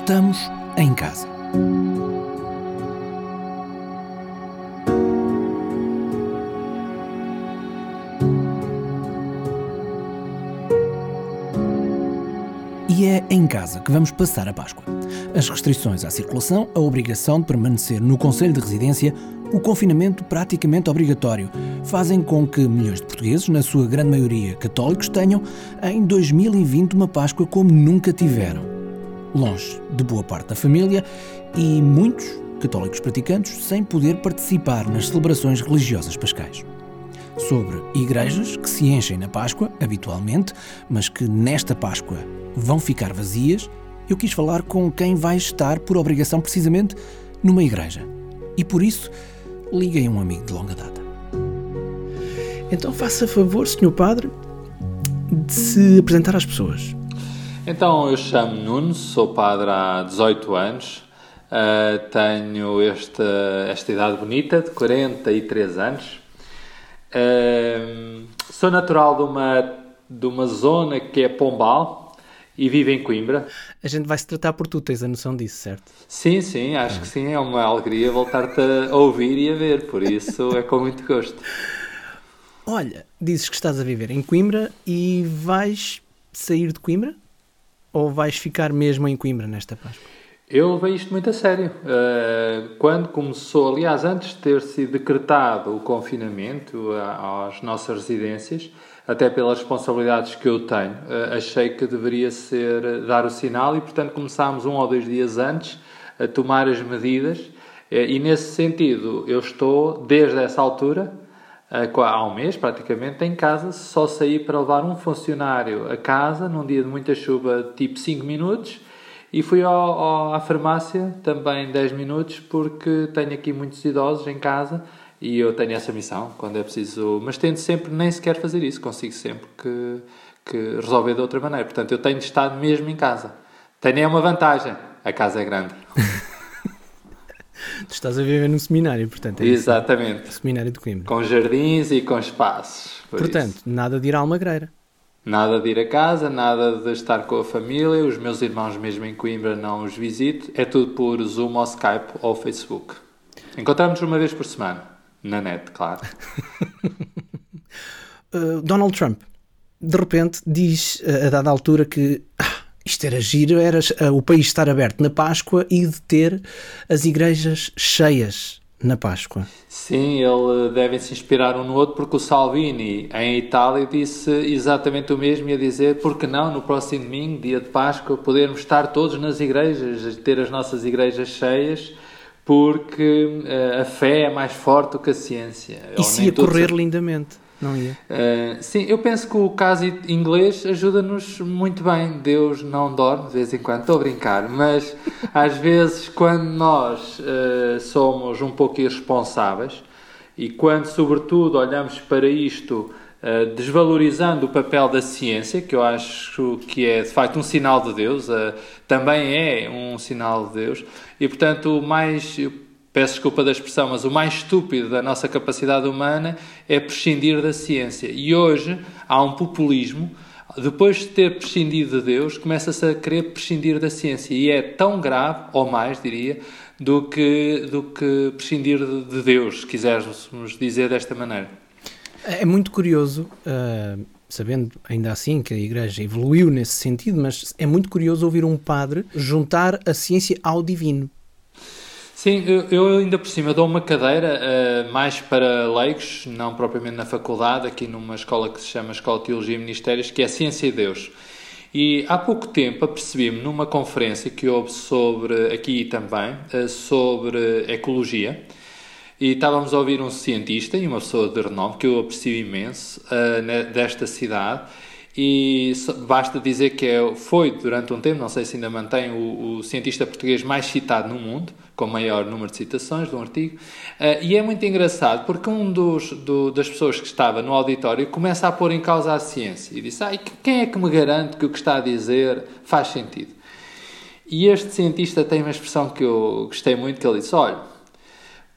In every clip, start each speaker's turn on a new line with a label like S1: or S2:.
S1: Estamos em casa. E é em casa que vamos passar a Páscoa. As restrições à circulação, a obrigação de permanecer no Conselho de Residência, o confinamento praticamente obrigatório, fazem com que milhões de portugueses, na sua grande maioria católicos, tenham em 2020 uma Páscoa como nunca tiveram. Longe de boa parte da família e muitos católicos praticantes sem poder participar nas celebrações religiosas pascais sobre igrejas que se enchem na Páscoa, habitualmente, mas que nesta Páscoa vão ficar vazias, eu quis falar com quem vai estar, por obrigação, precisamente numa igreja. E por isso, liguei a um amigo de longa data. Então faça favor, Sr. Padre, de se apresentar às pessoas.
S2: Então, eu chamo Nuno, sou padre há 18 anos, uh, tenho esta, esta idade bonita, de 43 anos. Uh, sou natural de uma, de uma zona que é Pombal e vivo em Coimbra.
S1: A gente vai se tratar por tu, tens a noção disso, certo?
S2: Sim, sim, acho que sim. É uma alegria voltar-te a ouvir e a ver, por isso é com muito gosto.
S1: Olha, dizes que estás a viver em Coimbra e vais sair de Coimbra? Ou vais ficar mesmo em Coimbra nesta Páscoa?
S2: Eu levei isto muito a sério. Uh, quando começou, aliás, antes de ter sido decretado o confinamento às nossas residências, até pelas responsabilidades que eu tenho, uh, achei que deveria ser dar o sinal e, portanto, começámos um ou dois dias antes a tomar as medidas. E nesse sentido, eu estou, desde essa altura, há um mês praticamente, em casa, só saí para levar um funcionário a casa num dia de muita chuva, tipo 5 minutos e fui ao, ao, à farmácia também 10 minutos porque tenho aqui muitos idosos em casa e eu tenho essa missão quando é preciso. Mas tento sempre nem sequer fazer isso, consigo sempre que, que resolver de outra maneira. Portanto, eu tenho estado mesmo em casa. Tenho é uma vantagem: a casa é grande.
S1: tu estás a viver num seminário, portanto. É
S2: Exatamente.
S1: Isso, seminário de Coimbra.
S2: Com jardins e com espaços.
S1: Por portanto, isso. nada de ir à Almagreira.
S2: Nada de ir a casa, nada de estar com a família, os meus irmãos mesmo em Coimbra não os visito, é tudo por Zoom ou Skype ou Facebook. Encontramos uma vez por semana, na net, claro.
S1: uh, Donald Trump, de repente, diz uh, a dada altura que ah, isto era giro, era uh, o país estar aberto na Páscoa e de ter as igrejas cheias na Páscoa.
S2: Sim, ele deve se inspirar um no outro porque o Salvini em Itália disse exatamente o mesmo e a dizer porque não no próximo domingo, dia de Páscoa, podermos estar todos nas igrejas, ter as nossas igrejas cheias porque uh, a fé é mais forte do que a ciência.
S1: E se ia correr lindamente. Não ia.
S2: Uh, sim, eu penso que o caso inglês ajuda-nos muito bem. Deus não dorme de vez em quando, estou a brincar, mas às vezes quando nós uh, somos um pouco irresponsáveis e quando, sobretudo, olhamos para isto uh, desvalorizando o papel da ciência, que eu acho que é de facto um sinal de Deus, também é um sinal de Deus, e portanto, o mais peço desculpa da expressão, mas o mais estúpido da nossa capacidade humana é prescindir da ciência. E hoje há um populismo, depois de ter prescindido de Deus, começa-se a querer prescindir da ciência. E é tão grave, ou mais, diria, do que, do que prescindir de Deus, se quisermos dizer desta maneira.
S1: É muito curioso. Uh sabendo ainda assim que a Igreja evoluiu nesse sentido, mas é muito curioso ouvir um padre juntar a ciência ao divino.
S2: Sim, eu, eu, ainda por cima dou uma cadeira uh, mais para leigos, não propriamente na faculdade, aqui numa escola que se chama Escola de Teologia e Ministérios, que é Ciência e Deus. E há pouco tempo apercebi-me numa conferência que houve sobre, aqui também, uh, sobre ecologia, e estávamos a ouvir um cientista e uma pessoa de renome que eu aprecio imenso uh, desta cidade, e basta dizer que é, foi durante um tempo, não sei se ainda mantém, o, o, cientista português mais citado no mundo, com maior número de citações de um artigo, uh, e é muito engraçado porque um dos, do, das pessoas que estava no auditório começa a pôr em causa a ciência e disse, ah, quem é que me garante que o que está a dizer faz sentido? E este cientista tem uma expressão que eu gostei muito, que ele disse, olha,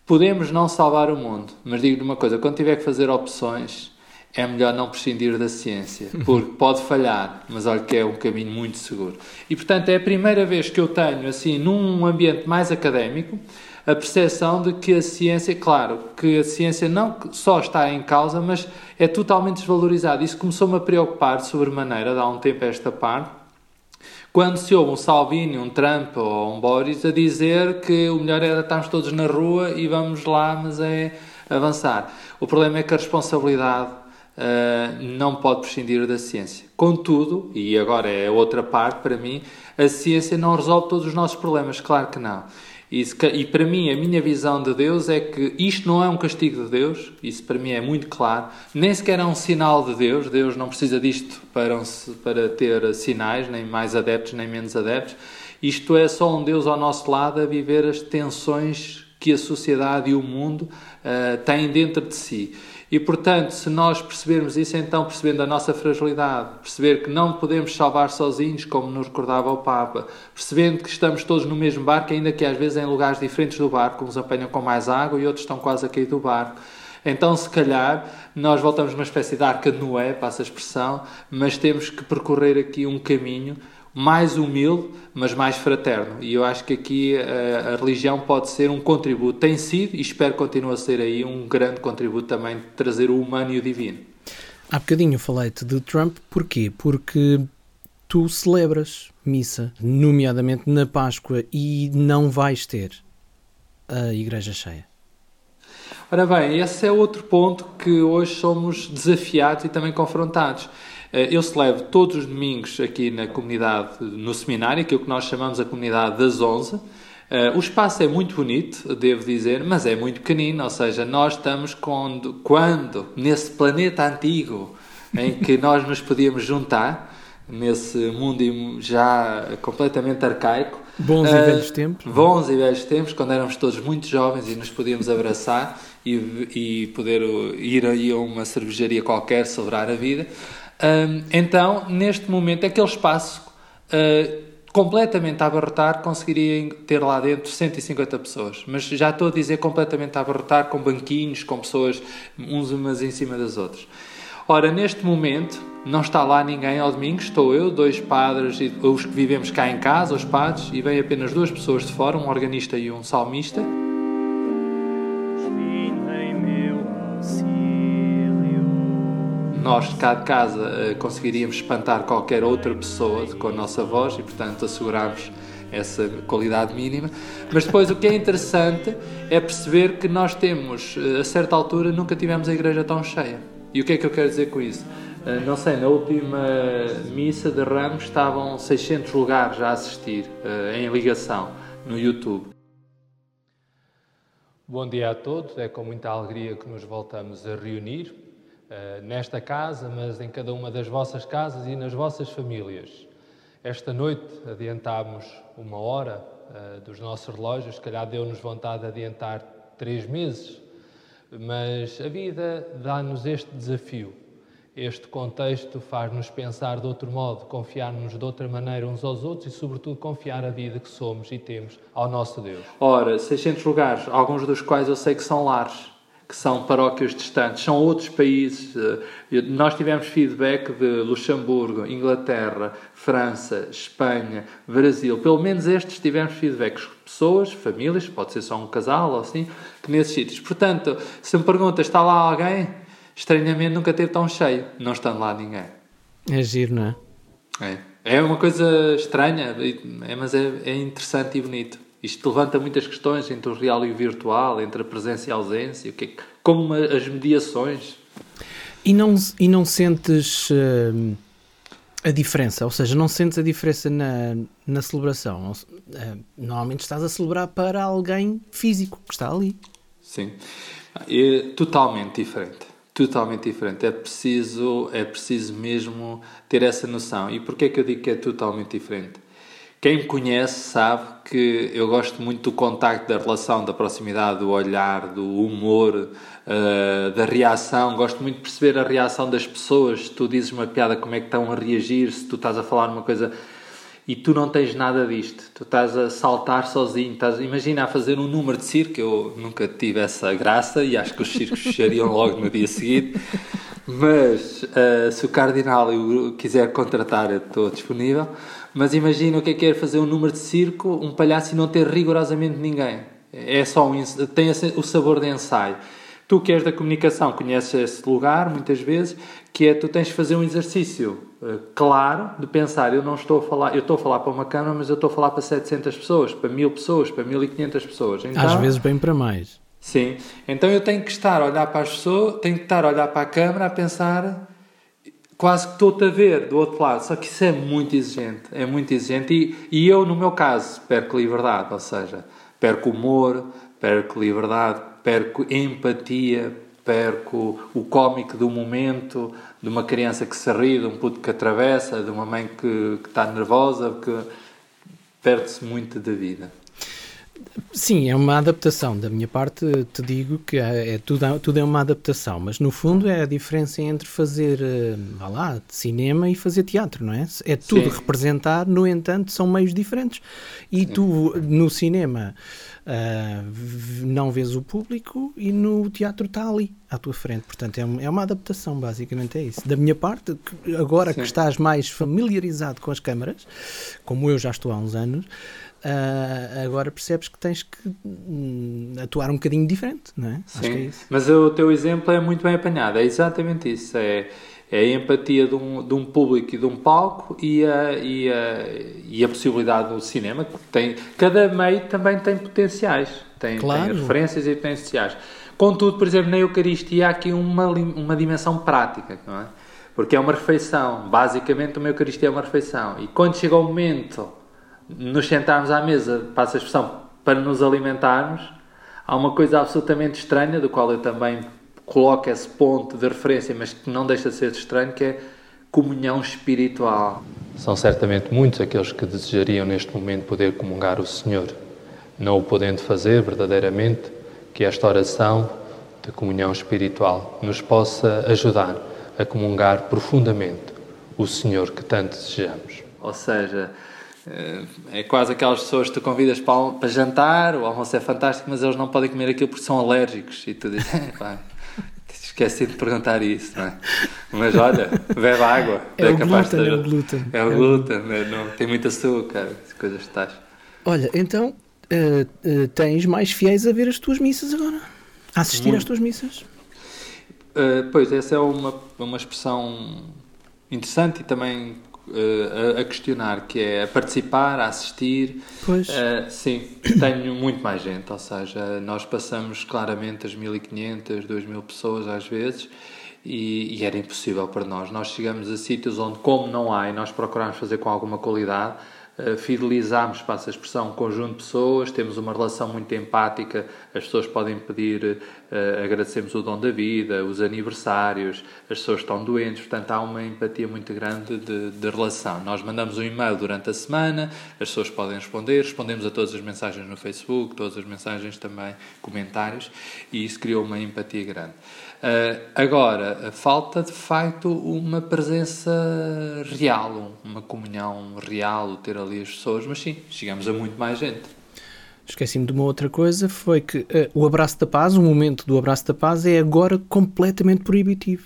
S2: podemos não salvar o mundo, mas digo-lhe uma coisa, quando tiver que fazer opções, é melhor não prescindir da ciência, porque pode falhar, mas olha que é um caminho muito seguro. E portanto é a primeira vez que eu tenho, assim, num ambiente mais académico, a percepção de que a ciência, claro, que a ciência não só está em causa, mas é totalmente desvalorizada. Isso começou-me a preocupar de sobremaneira, há um tempo a esta parte, quando se ouve um Salvini, um Trump ou um Boris a dizer que o melhor era estarmos todos na rua e vamos lá, mas é avançar. O problema é que a responsabilidade uh, não pode prescindir da ciência. Contudo, e agora é outra parte para mim, a ciência não resolve todos os nossos problemas, claro que não. Isso, e para mim, a minha visão de Deus é que isto não é um castigo de Deus, isso para mim é muito claro, nem sequer é um sinal de Deus, Deus não precisa disto para, para ter sinais, nem mais adeptos, nem menos adeptos. Isto é só um Deus ao nosso lado a viver as tensões que a sociedade e o mundo uh, têm dentro de si. E, portanto, se nós percebermos isso, então, percebendo a nossa fragilidade, perceber que não podemos salvar sozinhos, como nos recordava o Papa, percebendo que estamos todos no mesmo barco, ainda que às vezes em lugares diferentes do barco, uns apanham com mais água e outros estão quase a cair do barco. Então, se calhar, nós voltamos numa espécie de arca de Noé, passa a expressão, mas temos que percorrer aqui um caminho mais humilde, mas mais fraterno. E eu acho que aqui a, eh, a, religião pode ser um contributo, tem sido e espero que continue a ser aí um grande contributo também de trazer o humano e o divino.
S1: Há bocadinho falei-te de Trump, porquê? Porque tu celebras missa, nomeadamente na Páscoa, e não vais ter a igreja cheia.
S2: Ora bem, esse é outro ponto que hoje somos desafiados e também confrontados. Eh, eu celebro todos os domingos aqui na comunidade, no seminário, que é o que nós chamamos a comunidade das 11. Eh, o espaço é muito bonito, devo dizer, mas é muito pequenino, ou seja, nós estamos quando, quando nesse planeta antigo em que nós nos podíamos juntar, nesse mundo já completamente arcaico.
S1: Bons uh, e velhos tempos.
S2: Bons e velhos tempos, quando éramos todos muito jovens e nos podíamos abraçar e, e poder ir aí a uma cervejaria qualquer celebrar a vida então, neste momento, aquele espaço uh, completamente a abarrotar, conseguiria ter lá dentro 150 pessoas. Mas já estou a dizer completamente a abarrotar, com banquinhos, com pessoas uns umas em cima das outras. Ora, neste momento, não está lá ninguém ao domingo, estou eu, dois padres, os que vivemos cá em casa, os padres, e vêm apenas duas pessoas de fora, um organista e um salmista. Nós de cá de casa eh, conseguiríamos espantar qualquer outra pessoa com a nossa voz e, portanto, assegurarmos essa qualidade mínima. Mas depois o que é interessante é perceber que nós temos, eh, a certa altura, nunca tivemos a igreja tão cheia. E o que é que eu quero dizer com isso? Eh, não sei, na última missa de Ramos estavam 600 lugares a assistir em ligação no YouTube.
S3: Bom dia a todos, é com muita alegria que nos voltamos a reunir nesta casa, mas em cada uma das vossas casas e nas vossas famílias. Esta noite adiantámos uma hora uh, dos nossos relógios, se calhar deu-nos vontade de adiantar três meses, mas a vida dá-nos este desafio. Este contexto faz-nos pensar de outro modo, confiar-nos de outra maneira uns aos outros e, sobretudo, confiar a vida que somos e temos ao nosso Deus.
S2: Ora, 600 lugares, alguns dos quais eu sei que são lares que são paróquias distantes, são outros países. Eh, nós tivemos feedback de Luxemburgo, Inglaterra, França, Espanha, Brasil. Pelo menos estes tivemos feedbacks. Pessoas, famílias, pode ser só um casal ou assim, que nesses sítios. Portanto, se me perguntas, está lá alguém? Estranhamente nunca teve tão cheio, não estando lá ninguém.
S1: É giro, não
S2: é? É. É uma coisa estranha, é, mas é, é interessante e bonito. Isto levanta muitas questões entre o real e o virtual, entre a presença e a ausência, é, como as mediações.
S1: E não, e não sentes uh, a diferença? Ou seja, não sentes a diferença na, na celebração? Uh, normalmente estás a celebrar para alguém físico que está ali.
S2: Sim, é totalmente diferente. Totalmente diferente. É preciso, é preciso mesmo ter essa noção. E porquê é que eu digo que é totalmente diferente? Quem me conhece sabe que eu gosto muito do contacto, da relação, da proximidade, do olhar, do humor, uh, da reação. Gosto muito de perceber a reação das pessoas. Se tu dizes uma piada, como é que estão a reagir, se tu estás a falar uma coisa. e tu não tens nada disto. Tu estás a saltar sozinho. Estás, imagina a fazer um número de circo. Eu nunca tive essa graça e acho que os circos fechariam logo no dia seguinte. Mas uh, se o Cardinal quiser contratar, eu estou disponível. Mas imagina o que é que é fazer um número de circo, um palhaço e não ter rigorosamente ninguém. É só um, tem o sabor de ensaio. Tu que és da comunicação conheces esse lugar muitas vezes, que é tu tens de fazer um exercício uh, claro de pensar, eu não estou a falar, eu estou a falar para uma câmara, mas eu estou a falar para 700 pessoas, para 1000 pessoas, para 1500 pessoas.
S1: Então, Às vezes bem para mais.
S2: Sim. Então eu tenho que estar a olhar para as pessoas, tenho que estar a olhar para a câmara a pensar quase que estou-te a ver do outro lado. Só que isso é muito exigente, é muito exigente e, e eu, no meu caso, perco liberdade, ou seja, perco humor, perco liberdade, perco empatia, perco o cómico do momento, de uma criança que se ri, de um puto que atravessa, de uma mãe que, que está nervosa, que perde-se muito da vida.
S1: Sim, é uma adaptação. Da minha parte, te digo que é, é tudo, tudo é uma adaptação, mas no fundo é a diferença entre fazer, uh, lá, cinema e fazer teatro, não é? É tudo Sim. representar, no entanto, são meios diferentes. E Sim. tu, no cinema, uh, não vês o público e no teatro está ali, à tua frente. Portanto, é, é uma adaptação, basicamente é isso. Da minha parte, agora Sim. que estás mais familiarizado com as câmaras, como eu já estou há uns anos, Uh, agora percebes que tens que hum, atuar um bocadinho diferente, não é?
S2: Sim, é mas o teu exemplo é muito bem apanhado, é exatamente isso. É, é a empatia de um, de um público e de um palco e a, e a, e a possibilidade do cinema. Tem, cada meio também tem potenciais, tem, claro. tem referências e potenciais. Contudo, por exemplo, na Eucaristia há aqui uma, uma dimensão prática, não é? Porque é uma refeição, basicamente uma Eucaristia é uma refeição. E quando chega o momento nos sentarmos à mesa, passa a expressão, para nos alimentarmos, há uma coisa absolutamente estranha, do qual eu também coloco esse ponto de referência, mas que não deixa de ser estranho, que é comunhão espiritual.
S3: São certamente muitos aqueles que desejariam neste momento poder comungar o Senhor, não o podendo fazer verdadeiramente, que esta oração de comunhão espiritual nos possa ajudar a comungar profundamente o Senhor que tanto desejamos.
S2: Ou seja, eh, é quase aquelas pessoas que tu convidas para, jantar, o almoço é fantástico, mas eles não podem comer aquilo porque são alérgicos. E tu dizes, esqueci de perguntar isso, não é? Mas olha, bebe água.
S1: É, o glúten, de... é o glúten.
S2: É o glúten, é, não, tem muito açúcar, coisas tais.
S1: Olha, então uh, uh, tens mais fiéis a ver as tuas missas agora? A assistir muito. às tuas missas?
S2: Uh, pois, essa é uma, uma expressão interessante e também uh, a, questionar, que é a participar, a assistir.
S1: Pois. Uh,
S2: sim, tenho muito mais gente, ou seja, nós passamos claramente as 1500, 2000 pessoas às vezes. E, e, era impossível para nós. Nós chegamos a sítios onde, como não há, e nós procuramos fazer com alguma qualidade, fidelizamos, passa a expressão, um conjunto de pessoas, temos uma relação muito empática, as pessoas podem pedir, uh, agradecemos o dom da vida, os aniversários, as pessoas estão doentes, portanto há uma empatia muito grande de, de relação. Nós mandamos um e-mail durante a semana, as pessoas podem responder, respondemos a todas as mensagens no Facebook, todas as mensagens também, comentários, e isso criou uma empatia grande. Uh, agora, falta de facto uma presença real, uma comunhão real, ter ali as pessoas, mas sim, chegamos a muito mais gente.
S1: Esqueci-me de uma outra coisa, foi que uh, o abraço da paz, o momento do abraço da paz é agora completamente proibitivo.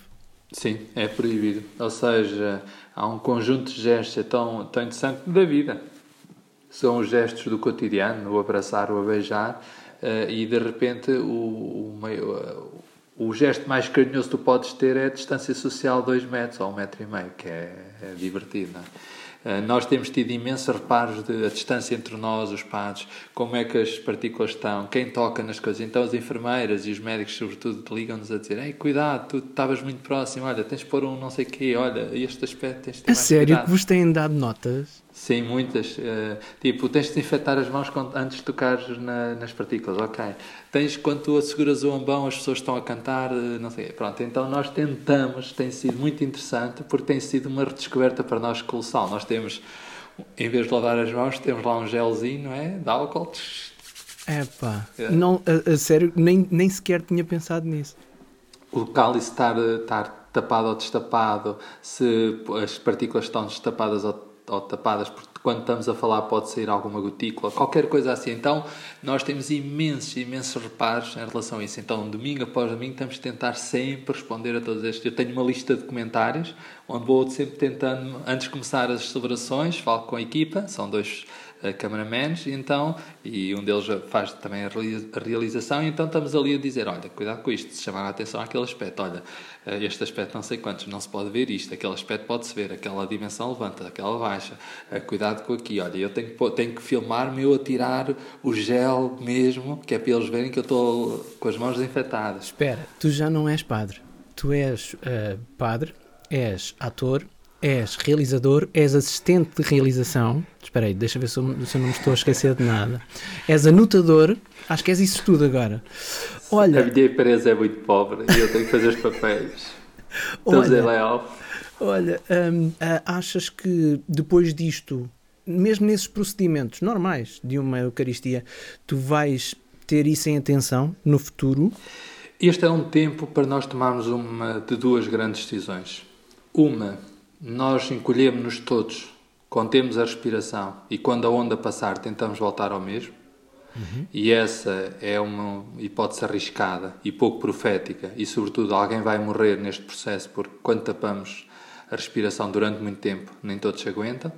S2: Sim, é proibido. Ou seja, há um conjunto de gestos tão, tão interessante da vida. São os gestos do cotidiano, o abraçar, o beijar, uh, e de repente o, o, o gesto mais carinhoso que tu podes ter é a distância social de 2 metros ou 1 um metro e meio, que é, é divertido. Não é? Eh, nós temos tido imensos reparos de a distância entre nós, os padres, como é que as partículas estão, quem toca nas coisas. Então as enfermeiras e os médicos, sobretudo, ligam-nos a dizer: Ei, cuidado, tu estavas muito próximo, olha, tens de pôr um não sei o quê, olha, este aspecto tens de ter
S1: É sério cuidado. que vos têm dado notas?
S2: Sim, muitas. Uh, tipo, tens de desinfetar as mãos antes de tocares na, nas partículas, ok. Tens, quando tu asseguras o ambão, as pessoas estão a cantar, uh, não sei. Pronto, então nós tentamos, tem sido muito interessante, porque tem sido uma redescoberta para nós colossal. Nós temos, em vez de lavar as mãos, temos lá um gelzinho, não é? De álcool.
S1: Epá, é. não, a, a, sério, nem, nem sequer tinha pensado nisso.
S2: O cálice estar, estar tapado ou destapado, se as partículas estão destapadas ou ou tapadas, porque quando estamos a falar pode sair alguma gotícula, qualquer coisa assim. Então, nós temos imensos, imensos reparos em relação a isso. Então, domingo após domingo, estamos a tentar sempre responder a todos estes. Eu tenho uma lista de comentários, onde vou sempre tentando, antes de começar as celebrações, falo com a equipa, são dois uh, cameramans, então, e um deles faz também a realização, então estamos ali a dizer, olha, cuidado com isto, chamar a atenção àquele aspecto, olha, uh, este aspecto não sei quantos, não se pode ver isto, aquele aspecto pode-se ver, aquela dimensão levanta, aquela baixa, uh, cuidado com aqui, olha, eu tenho que, tenho que filmar-me eu a tirar o gel mesmo, que é para eles verem que eu estou com as mãos desinfetadas.
S1: Espera, tu já não és padre, tu és padre, és ator, és realizador, és assistente de realização. Espera aí, deixa ver se eu, se eu não me estou a esquecer de nada. És anotador, acho que és isso tudo agora.
S2: Olha, a minha empresa é muito pobre e eu tenho que fazer os papéis. Estou olha,
S1: olha hum, achas que depois disto, mesmo nesses procedimentos normais de uma Eucaristia, tu vais ter isso em atenção no futuro?
S2: Este é um tempo para nós tomarmos uma de duas grandes decisões. Uma, nós encolhemos-nos todos, contemos a respiração e quando a onda passar tentamos voltar ao mesmo. Uhum. E essa é uma hipótese arriscada e pouco profética, e sobretudo alguém vai morrer neste processo porque quando tapamos a respiração durante muito tempo, nem todos aguentam.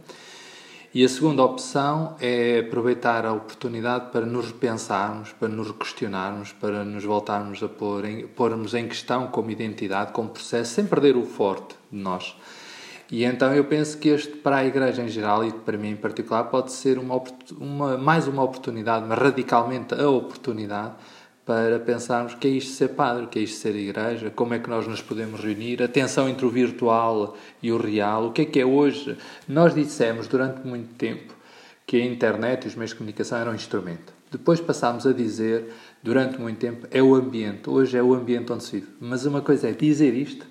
S2: E a segunda opção é aproveitar a oportunidade para nos repensarmos, para nos questionarmos, para nos voltarmos a pôr em, pormos em questão como identidade, como processo, sem perder o forte de nós. E então eu penso que este, para a Igreja em geral e para mim em particular, pode ser uma, uma, mais uma oportunidade, mas radicalmente a oportunidade para pensarmos que é isto ser padre, que é isto ser igreja, como é que nós nos podemos reunir, a tensão entre o virtual e o real, o que é que é hoje. Nós dissemos durante muito tempo que a internet e os meios de comunicação eram um instrumento. Depois passámos a dizer, durante muito tempo, é o ambiente. Hoje é o ambiente onde se vive. Mas uma coisa é dizer isto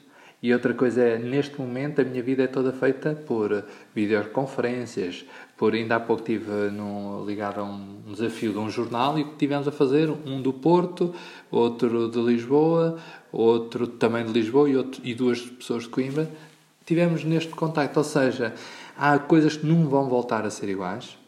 S2: e outra coisa é, neste momento, a minha vida é toda feita por videoconferências, por ainda há pouco estive no, ligado a um desafio de um jornal e tivemos a fazer um do Porto, outro de Lisboa, outro também de Lisboa e, outro, e duas pessoas de Coimbra. Tivemos neste contacto, ou seja, há coisas que não vão voltar a ser iguais,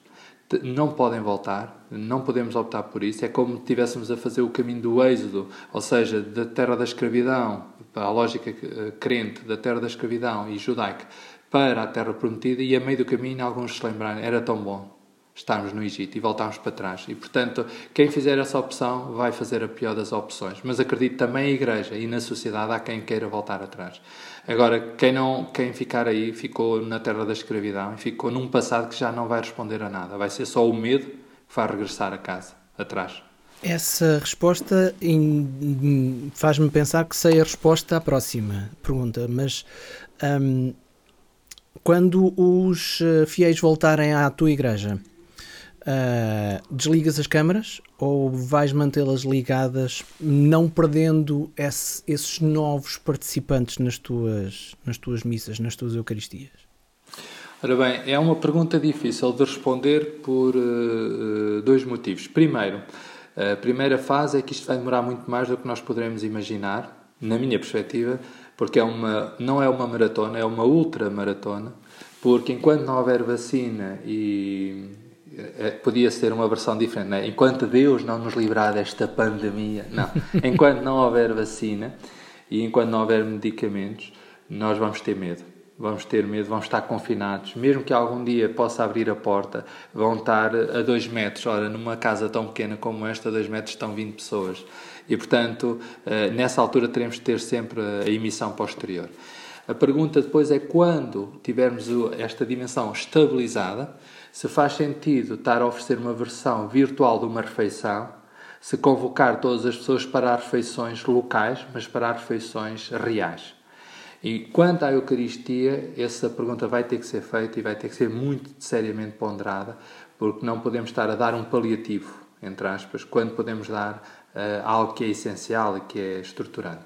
S2: não podem voltar, não podemos optar por isso. É como se estivéssemos a fazer o caminho do êxodo, ou seja, da terra da escravidão, a lógica eh, crente da terra da escravidão e judaica, para a terra prometida, e a meio do caminho alguns se lembraram, era tão bom estarmos no Egito e voltarmos para trás. E, portanto, quem fizer essa opção vai fazer a pior das opções. Mas acredito também a Igreja e na sociedade há quem queira voltar atrás. Agora, quem, não, quem ficar aí ficou na terra da escravidão e ficou num passado que já não vai responder a nada. Vai ser só o medo que vai regressar a casa, atrás.
S1: Essa resposta faz-me pensar que sei a resposta à próxima pergunta, mas um, quando os eh, fiéis voltarem à tua igreja, uh, desligas as câmaras ou vais mantê-las ligadas, não perdendo esse, esses novos participantes nas tuas, nas tuas missas, nas tuas Eucaristias?
S2: Ora bem, é uma pergunta difícil de responder por uh, dois motivos. Primeiro, a primeira fase é que isto vai demorar muito mais do que nós poderemos imaginar, na minha perspectiva, porque é uma, não é uma maratona, é uma ultramaratona, porque enquanto não houver vacina e podia ser uma versão diferente, é? enquanto Deus não nos livrar desta pandemia, não, enquanto não houver vacina e enquanto não houver medicamentos, nós vamos ter medo vamos ter medo, vamos estar confinados. Mesmo que algum dia possa abrir a porta, vão estar a dois metros. Ora, numa casa tão pequena como esta, a dois metros estão 20 pessoas. E, portanto, eh, nessa altura teremos de ter sempre a emissão posterior. A pergunta depois é quando tivermos esta dimensão estabilizada, se faz sentido estar a oferecer uma versão virtual de uma refeição, se convocar todas as pessoas para refeições locais, mas para refeições reais. E quanto à Eucaristia, essa pergunta vai ter que ser feita e vai ter que ser muito seriamente ponderada, porque não podemos estar a dar um paliativo, entre aspas, quando podemos dar uh, algo que é essencial e que é estruturante.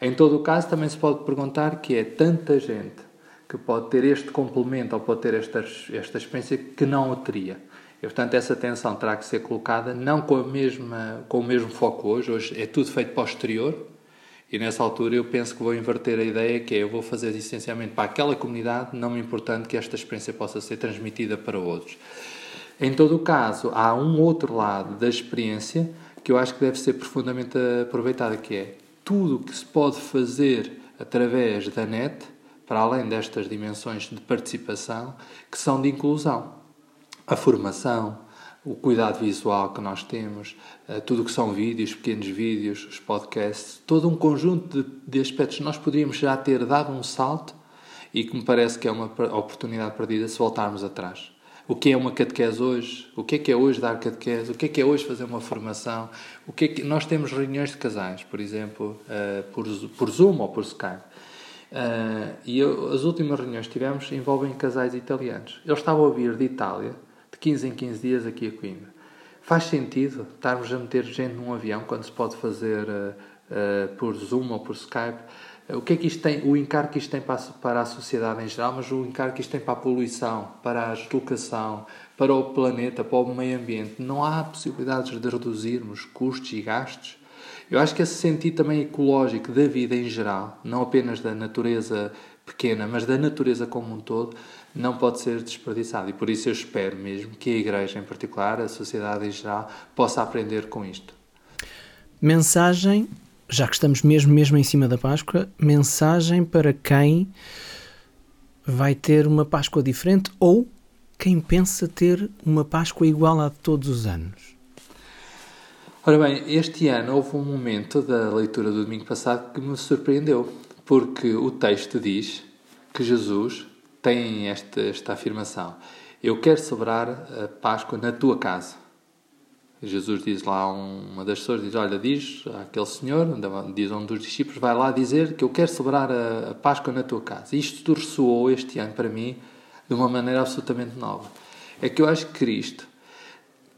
S2: Em todo o caso, também se pode perguntar que é tanta gente que pode ter este complemento ou pode ter esta, esta experiência que não o teria. E, portanto, essa atenção terá que ser colocada não com, a mesma, com o mesmo foco hoje. Hoje é tudo feito posterior, E nessa altura eu penso que vou inverter a ideia que é eu vou fazer essencialmente para aquela comunidade, não me importando que esta experiência possa ser transmitida para outros. Em todo o caso, há um outro lado da experiência que eu acho que deve ser profundamente aproveitado, que é tudo o que se pode fazer através da net, para além destas dimensões de participação, que são de inclusão. A formação, o cuidado visual que nós temos, eh, tudo o que são vídeos, pequenos vídeos, os podcasts, todo um conjunto de, de aspectos que nós poderíamos já ter dado um salto e que me parece que é uma oportunidade perdida se voltarmos atrás. O que é uma catequese hoje? O que é que é hoje dar catequese? O que é que é hoje fazer uma formação? O que é que nós temos reuniões de casais, por exemplo, uh, por, por Zoom ou por Skype. Uh, e eu, as últimas reuniões que tivemos envolvem casais italianos. Eles estavam a vir de Itália de 15 em 15 dias aqui a Coimbra. Faz sentido estarmos a meter gente num avião quando se pode fazer uh, uh, por Zoom ou por Skype? O que é que isto tem, o encargo que isto tem para a, para a sociedade em geral, mas o encargo que isto tem para a poluição, para a deslocação, para o planeta, para o meio ambiente? Não há possibilidades de reduzirmos custos e gastos? Eu acho que esse sentido também ecológico da vida em geral, não apenas da natureza pequena, mas da natureza como um todo, não pode ser desperdiçado. E por isso eu espero mesmo que a Igreja em particular, a sociedade em geral, possa aprender com isto.
S1: Mensagem, já que estamos mesmo, mesmo em cima da Páscoa, mensagem para quem vai ter uma Páscoa diferente ou quem pensa ter uma Páscoa igual a de todos os anos.
S2: Ora bem, este ano houve um momento da leitura do domingo passado que me surpreendeu, porque o texto diz que Jesus tem esta, esta afirmação: Eu quero celebrar a Páscoa na tua casa. Jesus diz lá uma das pessoas, diz, olha, diz àquele senhor, diz a um dos discípulos, vai lá dizer que eu quero celebrar a, a Páscoa na tua casa. Isto ressoou este ano para mim de uma maneira absolutamente nova. É que eu acho que Cristo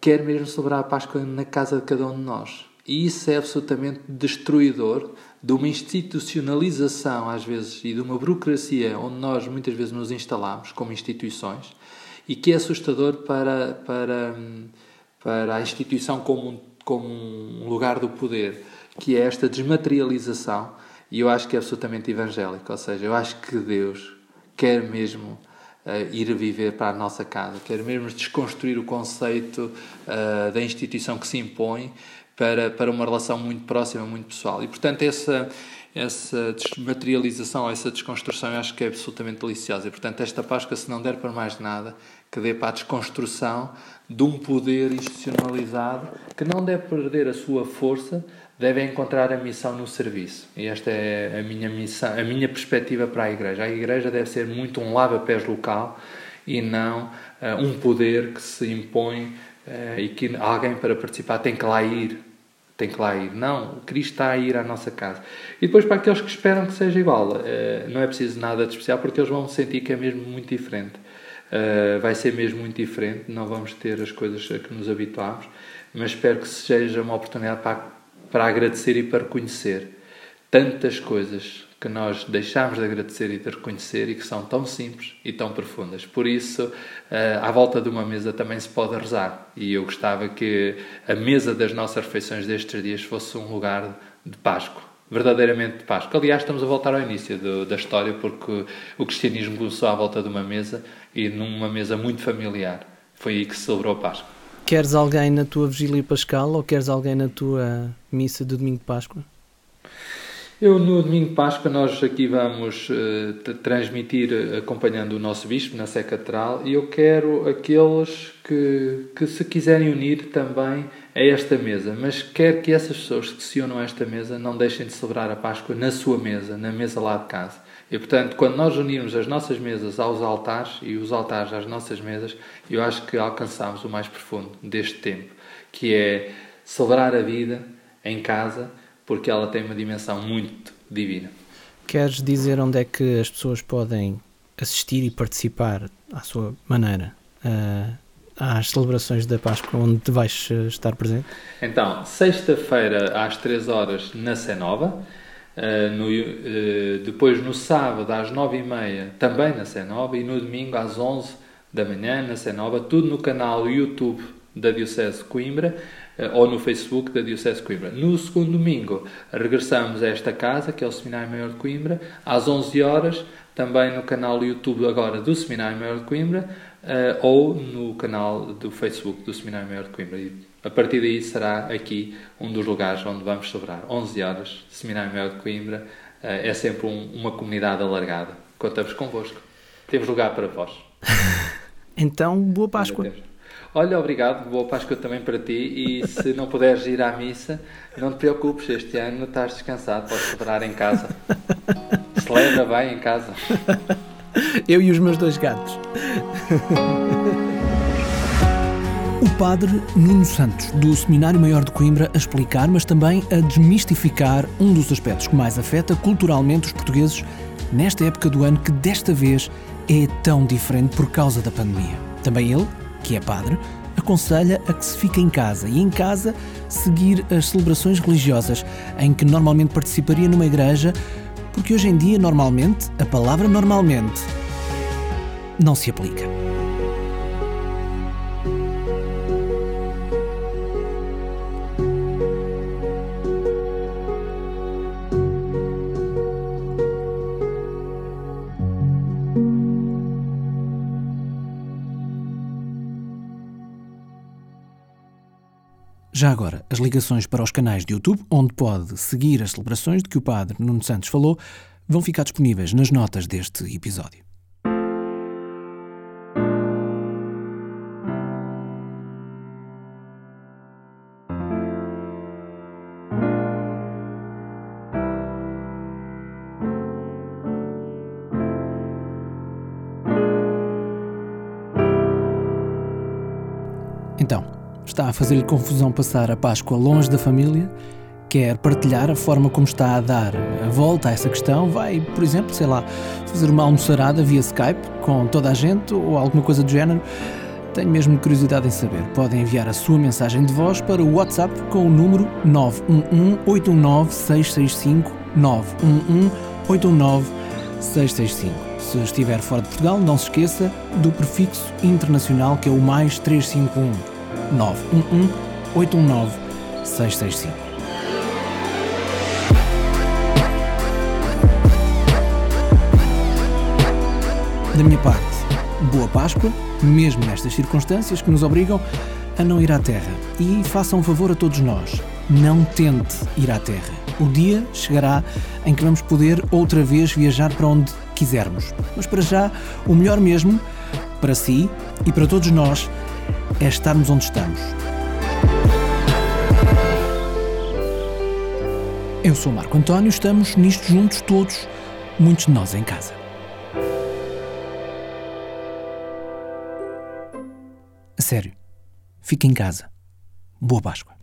S2: quer mesmo celebrar a Páscoa na casa de cada um de nós. E isso é absolutamente destruidor de uma institucionalização, às vezes, e de uma burocracia onde nós muitas vezes nos instalamos como instituições e que é assustador para, para, para a instituição como, como um lugar do poder, que é esta desmaterialização. E eu acho que é absolutamente evangélico, ou seja, eu acho que Deus quer mesmo uh, ir viver para a nossa casa, quer mesmo desconstruir o conceito uh, da instituição que se impõe para, para uma relação muito próxima, muito pessoal. E, portanto, essa, essa desmaterialização, essa desconstrução, eu acho que é absolutamente deliciosa. E, portanto, esta Páscoa, se não der para mais nada, que dê para a desconstrução de um poder institucionalizado que não deve perder a sua força, deve encontrar a missão no serviço. E esta é a minha missão, a minha perspectiva para a Igreja. A Igreja deve ser muito um lava-pés local e não uh, um poder que se impõe uh, e que alguém para participar tem que lá ir tem que lá ir. Não, Cristo está a ir à nossa casa. E depois, para aqueles que esperam que seja igual, eh, não é preciso nada de especial porque eles vão sentir que é mesmo muito diferente. Eh, vai ser mesmo muito diferente, não vamos ter as coisas a que nos habituámos, mas espero que seja uma oportunidade para, para agradecer e para reconhecer tantas coisas que nós deixamos de agradecer e de reconhecer e que são tão simples e tão profundas. Por isso, eh, à volta de uma mesa também se pode rezar. E eu gostava que a mesa das nossas refeições destes dias fosse um lugar de Páscoa. Verdadeiramente de Páscoa. Aliás, estamos a voltar ao início do, da história, porque o cristianismo começou à volta de uma mesa e numa mesa muito familiar. Foi aí que se celebrou a Páscoa.
S1: Queres alguém na tua vigília pascal ou queres alguém na tua missa do domingo de Páscoa?
S2: Eu, no domingo de Páscoa, nós aqui vamos uh, transmitir acompanhando o nosso bispo na Sé Catedral e eu quero aqueles que, que se quiserem unir também a esta mesa, mas quero que essas pessoas que se unam a esta mesa não deixem de celebrar a Páscoa na sua mesa, na mesa lá de casa. E, portanto, quando nós unirmos as nossas mesas aos altares e os altares às nossas mesas, eu acho que alcançamos o mais profundo deste tempo, que é celebrar a vida em casa, porque ela tem uma dimensão muito divina.
S1: Queres dizer onde é que as pessoas podem assistir e participar à sua maneira uh, às celebrações da Páscoa onde vais eh, estar presente?
S2: Então, sexta-feira às 3 horas na Sé Nova, uh, no, uh, depois no sábado às 9h30 também na Sé Nova e no domingo às 11 da manhã na Sé Nova, tudo no canal YouTube da Diocese de Coimbra ou no Facebook da Diocese de Coimbra. No segundo domingo, regressamos a esta casa, que é o Seminário Maior de Coimbra, às 11 horas, também no canal YouTube agora do Seminário Maior de Coimbra, uh, ou no canal do Facebook do Seminário Maior de Coimbra. E a partir daí será aqui um dos lugares onde vamos celebrar 11 horas, Seminário Maior de Coimbra. Uh, é sempre um, uma comunidade alargada. Contamos convosco. Temos lugar para vós.
S1: então, boa Páscoa.
S2: Olha, obrigado, boa Páscoa também para ti. E se não puderes ir à missa, não te preocupes, este ano estás descansado, podes celebrar em casa. Celebra bem em casa.
S1: Eu e os meus dois gatos. O padre Nuno Santos, do Seminário Maior de Coimbra, a explicar, mas também a desmistificar um dos aspectos que mais afeta culturalmente os portugueses nesta época do ano que desta vez é tão diferente por causa da pandemia. Também ele, que é padre, aconselha a que se fique em casa e em casa seguir as celebrações religiosas em que normalmente participaria numa igreja, porque hoje em dia normalmente a palavra normalmente não se aplica. Já agora, as ligações para os canais de YouTube, onde pode seguir as celebrações de que o Padre Nuno Santos falou, vão ficar disponíveis nas notas deste episódio. A fazer-lhe confusão passar a Páscoa longe da família? Quer partilhar a forma como está a dar a volta a essa questão? Vai, por exemplo, sei lá, fazer uma almoçarada via Skype com toda a gente ou alguma coisa do género? Tenho mesmo curiosidade em saber. Podem enviar a sua mensagem de voz para o WhatsApp com o número 911 819 665 911 819 665. Se estiver fora de Portugal, não se esqueça do prefixo internacional que é o mais 351. 911 819 665. Da minha parte, boa Páscoa, mesmo nestas circunstâncias que nos obrigam a não ir à Terra. E faça um favor a todos nós: não tente ir à Terra. O dia chegará em que vamos poder outra vez viajar para onde quisermos. Mas para já, o melhor mesmo, para si e para todos nós, é estarmos onde estamos. Eu sou Marco António, estamos nisto juntos todos, muitos de nós em casa. A sério, fique em casa. Boa Páscoa.